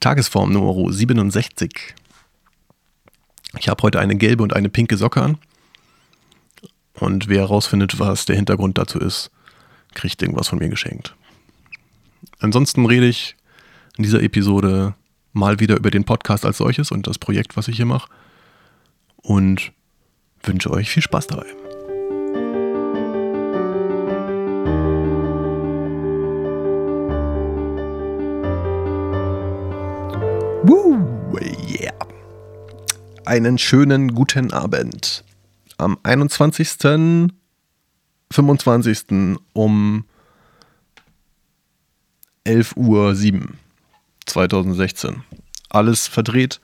Tagesform Nummer 67. Ich habe heute eine gelbe und eine pinke Socke an. Und wer herausfindet, was der Hintergrund dazu ist, kriegt irgendwas von mir geschenkt. Ansonsten rede ich in dieser Episode mal wieder über den Podcast als solches und das Projekt, was ich hier mache. Und wünsche euch viel Spaß dabei. Woo, yeah. Einen schönen guten Abend. Am 21. 25. um 11 Uhr 7 2016. Alles verdreht.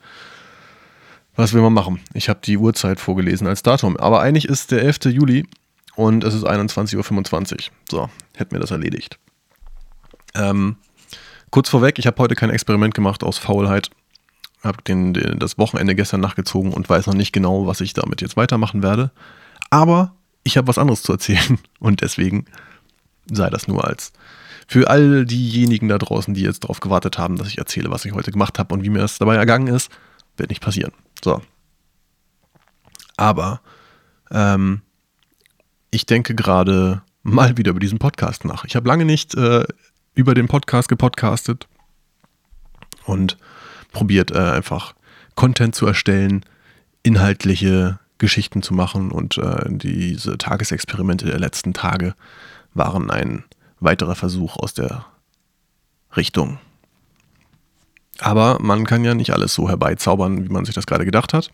Was will man machen? Ich habe die Uhrzeit vorgelesen als Datum. Aber eigentlich ist der 11. Juli und es ist 21.25 Uhr. So, hätten wir das erledigt. Ähm, Kurz vorweg, ich habe heute kein Experiment gemacht aus Faulheit. Habe den, den, das Wochenende gestern nachgezogen und weiß noch nicht genau, was ich damit jetzt weitermachen werde. Aber ich habe was anderes zu erzählen und deswegen sei das nur als für all diejenigen da draußen, die jetzt darauf gewartet haben, dass ich erzähle, was ich heute gemacht habe und wie mir das dabei ergangen ist, wird nicht passieren. So. Aber ähm, ich denke gerade mal wieder über diesen Podcast nach. Ich habe lange nicht äh, über den Podcast gepodcastet und probiert äh, einfach Content zu erstellen, inhaltliche Geschichten zu machen und äh, diese Tagesexperimente der letzten Tage waren ein weiterer Versuch aus der Richtung. Aber man kann ja nicht alles so herbeizaubern, wie man sich das gerade gedacht hat.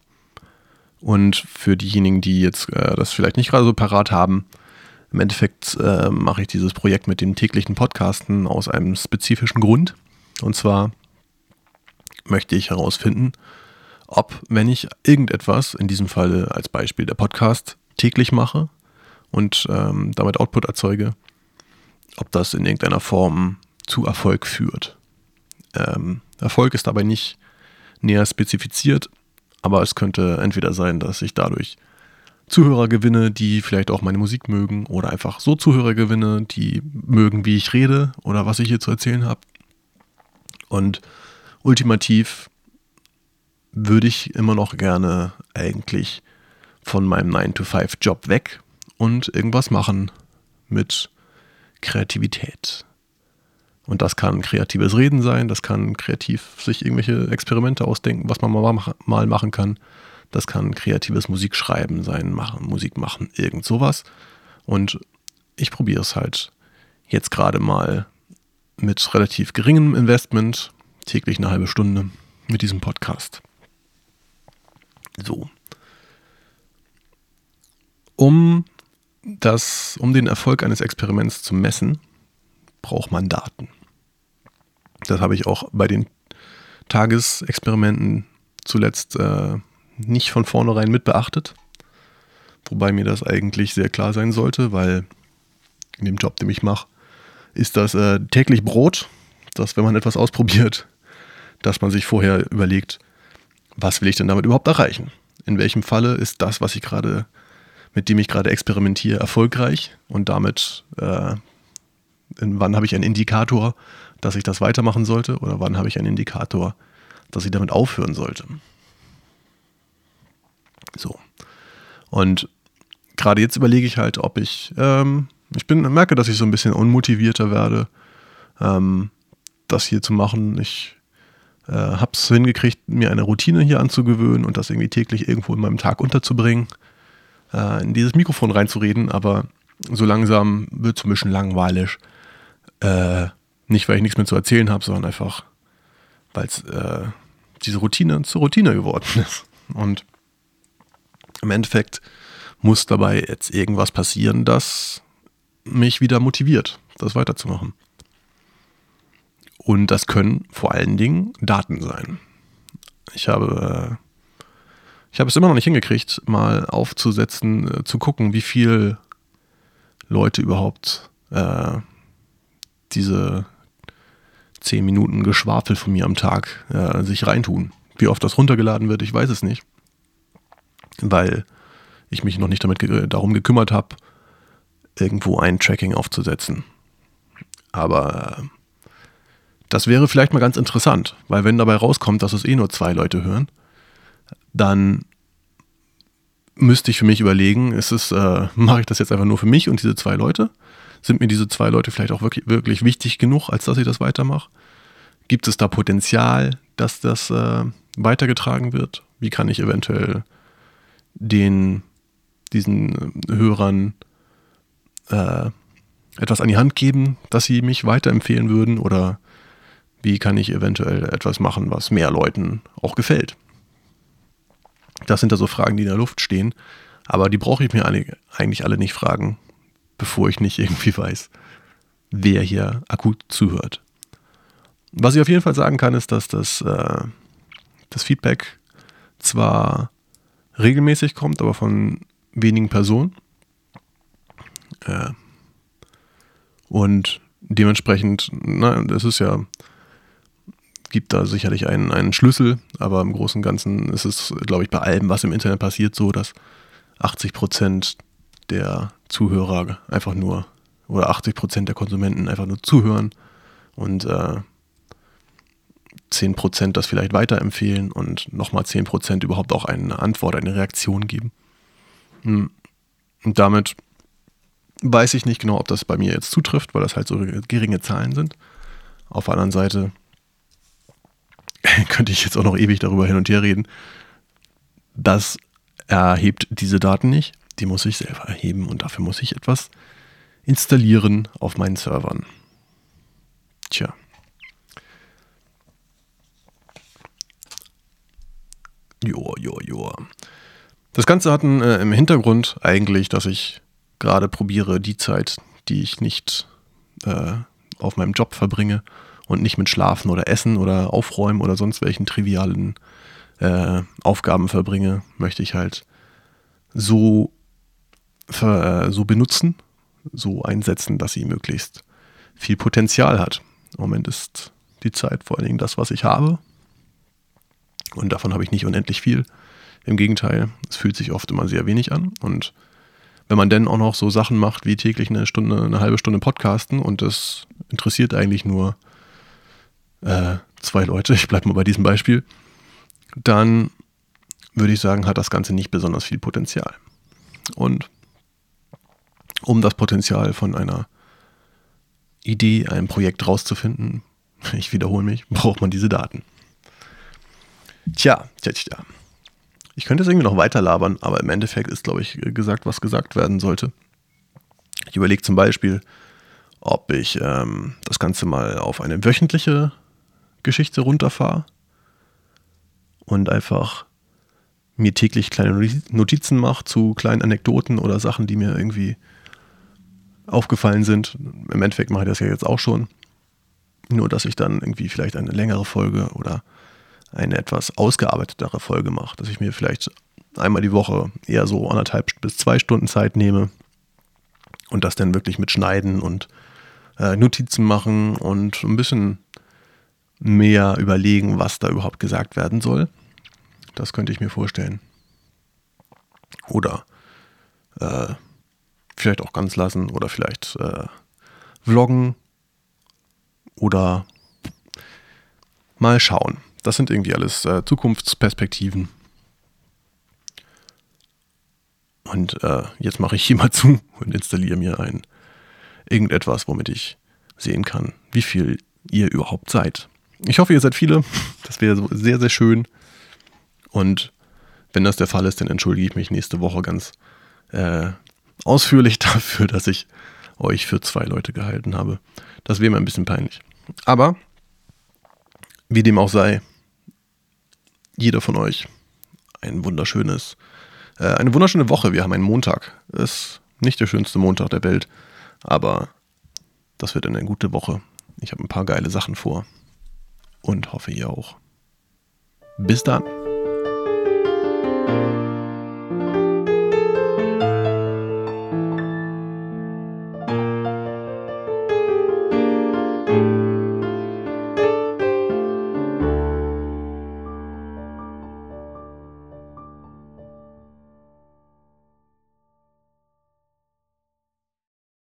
Und für diejenigen, die jetzt äh, das vielleicht nicht gerade so parat haben, im Endeffekt äh, mache ich dieses Projekt mit den täglichen Podcasten aus einem spezifischen Grund. Und zwar möchte ich herausfinden, ob, wenn ich irgendetwas, in diesem Fall als Beispiel der Podcast, täglich mache und ähm, damit Output erzeuge, ob das in irgendeiner Form zu Erfolg führt. Ähm, Erfolg ist dabei nicht näher spezifiziert, aber es könnte entweder sein, dass ich dadurch Zuhörer gewinne, die vielleicht auch meine Musik mögen oder einfach so Zuhörer gewinne, die mögen, wie ich rede oder was ich hier zu erzählen habe. Und ultimativ würde ich immer noch gerne eigentlich von meinem 9-to-5-Job weg und irgendwas machen mit Kreativität. Und das kann kreatives Reden sein, das kann kreativ sich irgendwelche Experimente ausdenken, was man mal machen kann. Das kann kreatives Musikschreiben sein, machen, Musik machen, irgend sowas. Und ich probiere es halt jetzt gerade mal mit relativ geringem Investment, täglich eine halbe Stunde mit diesem Podcast. So. Um das, um den Erfolg eines Experiments zu messen, braucht man Daten. Das habe ich auch bei den Tagesexperimenten zuletzt äh, nicht von vornherein mit beachtet. Wobei mir das eigentlich sehr klar sein sollte, weil in dem Job, den ich mache, ist das äh, täglich Brot, dass wenn man etwas ausprobiert, dass man sich vorher überlegt, was will ich denn damit überhaupt erreichen? In welchem Falle ist das, was ich gerade, mit dem ich gerade experimentiere, erfolgreich und damit, äh, wann habe ich einen Indikator, dass ich das weitermachen sollte oder wann habe ich einen Indikator, dass ich damit aufhören sollte? So. Und gerade jetzt überlege ich halt, ob ich, ähm, ich bin, merke, dass ich so ein bisschen unmotivierter werde, ähm, das hier zu machen. Ich äh, habe es hingekriegt, mir eine Routine hier anzugewöhnen und das irgendwie täglich irgendwo in meinem Tag unterzubringen, äh, in dieses Mikrofon reinzureden, aber so langsam wird es ein bisschen langweilig. Äh, nicht, weil ich nichts mehr zu erzählen habe, sondern einfach, weil es äh, diese Routine zur Routine geworden ist. Und im Endeffekt muss dabei jetzt irgendwas passieren, das mich wieder motiviert, das weiterzumachen. Und das können vor allen Dingen Daten sein. Ich habe, äh, ich habe es immer noch nicht hingekriegt, mal aufzusetzen, äh, zu gucken, wie viel Leute überhaupt äh, diese 10 Minuten Geschwafel von mir am Tag äh, sich reintun. Wie oft das runtergeladen wird, ich weiß es nicht weil ich mich noch nicht damit ge darum gekümmert habe, irgendwo ein Tracking aufzusetzen. Aber Das wäre vielleicht mal ganz interessant, weil wenn dabei rauskommt, dass es eh nur zwei Leute hören, dann müsste ich für mich überlegen, ist es, äh, mache ich das jetzt einfach nur für mich und diese zwei Leute? Sind mir diese zwei Leute vielleicht auch wirklich, wirklich wichtig genug, als dass ich das weitermache? Gibt es da Potenzial, dass das äh, weitergetragen wird? Wie kann ich eventuell den, diesen Hörern äh, etwas an die Hand geben, dass sie mich weiterempfehlen würden? Oder wie kann ich eventuell etwas machen, was mehr Leuten auch gefällt? Das sind da so Fragen, die in der Luft stehen. Aber die brauche ich mir eigentlich alle nicht fragen, bevor ich nicht irgendwie weiß, wer hier akut zuhört. Was ich auf jeden Fall sagen kann, ist, dass das, äh, das Feedback zwar regelmäßig kommt, aber von wenigen Personen. Äh, und dementsprechend, na, das ist ja, gibt da sicherlich einen, einen Schlüssel, aber im Großen und Ganzen ist es, glaube ich, bei allem, was im Internet passiert, so, dass 80 Prozent der Zuhörer einfach nur oder 80 Prozent der Konsumenten einfach nur zuhören und äh, 10 Prozent das vielleicht weiterempfehlen und nochmal 10 Prozent überhaupt auch eine Antwort, eine Reaktion geben. Hm. Und damit weiß ich nicht genau, ob das bei mir jetzt zutrifft, weil das halt so geringe Zahlen sind. Auf der anderen Seite könnte ich jetzt auch noch ewig darüber hin und her reden. Das erhebt diese Daten nicht. Die muss ich selber erheben und dafür muss ich etwas installieren auf meinen Servern. Tja. Joa, joa, joa. Das Ganze hat äh, im Hintergrund eigentlich, dass ich gerade probiere, die Zeit, die ich nicht äh, auf meinem Job verbringe, und nicht mit Schlafen oder Essen oder Aufräumen oder sonst welchen trivialen äh, Aufgaben verbringe, möchte ich halt so, für, äh, so benutzen, so einsetzen, dass sie möglichst viel Potenzial hat. Im Moment ist die Zeit vor allen Dingen das, was ich habe. Und davon habe ich nicht unendlich viel. Im Gegenteil, es fühlt sich oft immer sehr wenig an. Und wenn man dann auch noch so Sachen macht wie täglich eine Stunde, eine halbe Stunde Podcasten und das interessiert eigentlich nur äh, zwei Leute, ich bleibe mal bei diesem Beispiel, dann würde ich sagen, hat das Ganze nicht besonders viel Potenzial. Und um das Potenzial von einer Idee, einem Projekt rauszufinden, ich wiederhole mich, braucht man diese Daten. Tja, tja, tja. Ich könnte es irgendwie noch weiter labern, aber im Endeffekt ist, glaube ich, gesagt, was gesagt werden sollte. Ich überlege zum Beispiel, ob ich ähm, das Ganze mal auf eine wöchentliche Geschichte runterfahre und einfach mir täglich kleine Notizen mache zu kleinen Anekdoten oder Sachen, die mir irgendwie aufgefallen sind. Im Endeffekt mache ich das ja jetzt auch schon. Nur, dass ich dann irgendwie vielleicht eine längere Folge oder eine etwas ausgearbeitetere Folge mache. Dass ich mir vielleicht einmal die Woche eher so anderthalb bis zwei Stunden Zeit nehme und das dann wirklich mit Schneiden und äh, Notizen machen und ein bisschen mehr überlegen, was da überhaupt gesagt werden soll. Das könnte ich mir vorstellen. Oder äh, vielleicht auch ganz lassen oder vielleicht äh, vloggen oder mal schauen. Das sind irgendwie alles äh, Zukunftsperspektiven. Und äh, jetzt mache ich hier mal zu und installiere mir ein irgendetwas, womit ich sehen kann, wie viel ihr überhaupt seid. Ich hoffe, ihr seid viele. Das wäre sehr, sehr schön. Und wenn das der Fall ist, dann entschuldige ich mich nächste Woche ganz äh, ausführlich dafür, dass ich euch für zwei Leute gehalten habe. Das wäre mir ein bisschen peinlich. Aber, wie dem auch sei, jeder von euch ein wunderschönes, äh, eine wunderschöne Woche. Wir haben einen Montag. Ist nicht der schönste Montag der Welt, aber das wird eine gute Woche. Ich habe ein paar geile Sachen vor und hoffe ihr auch. Bis dann.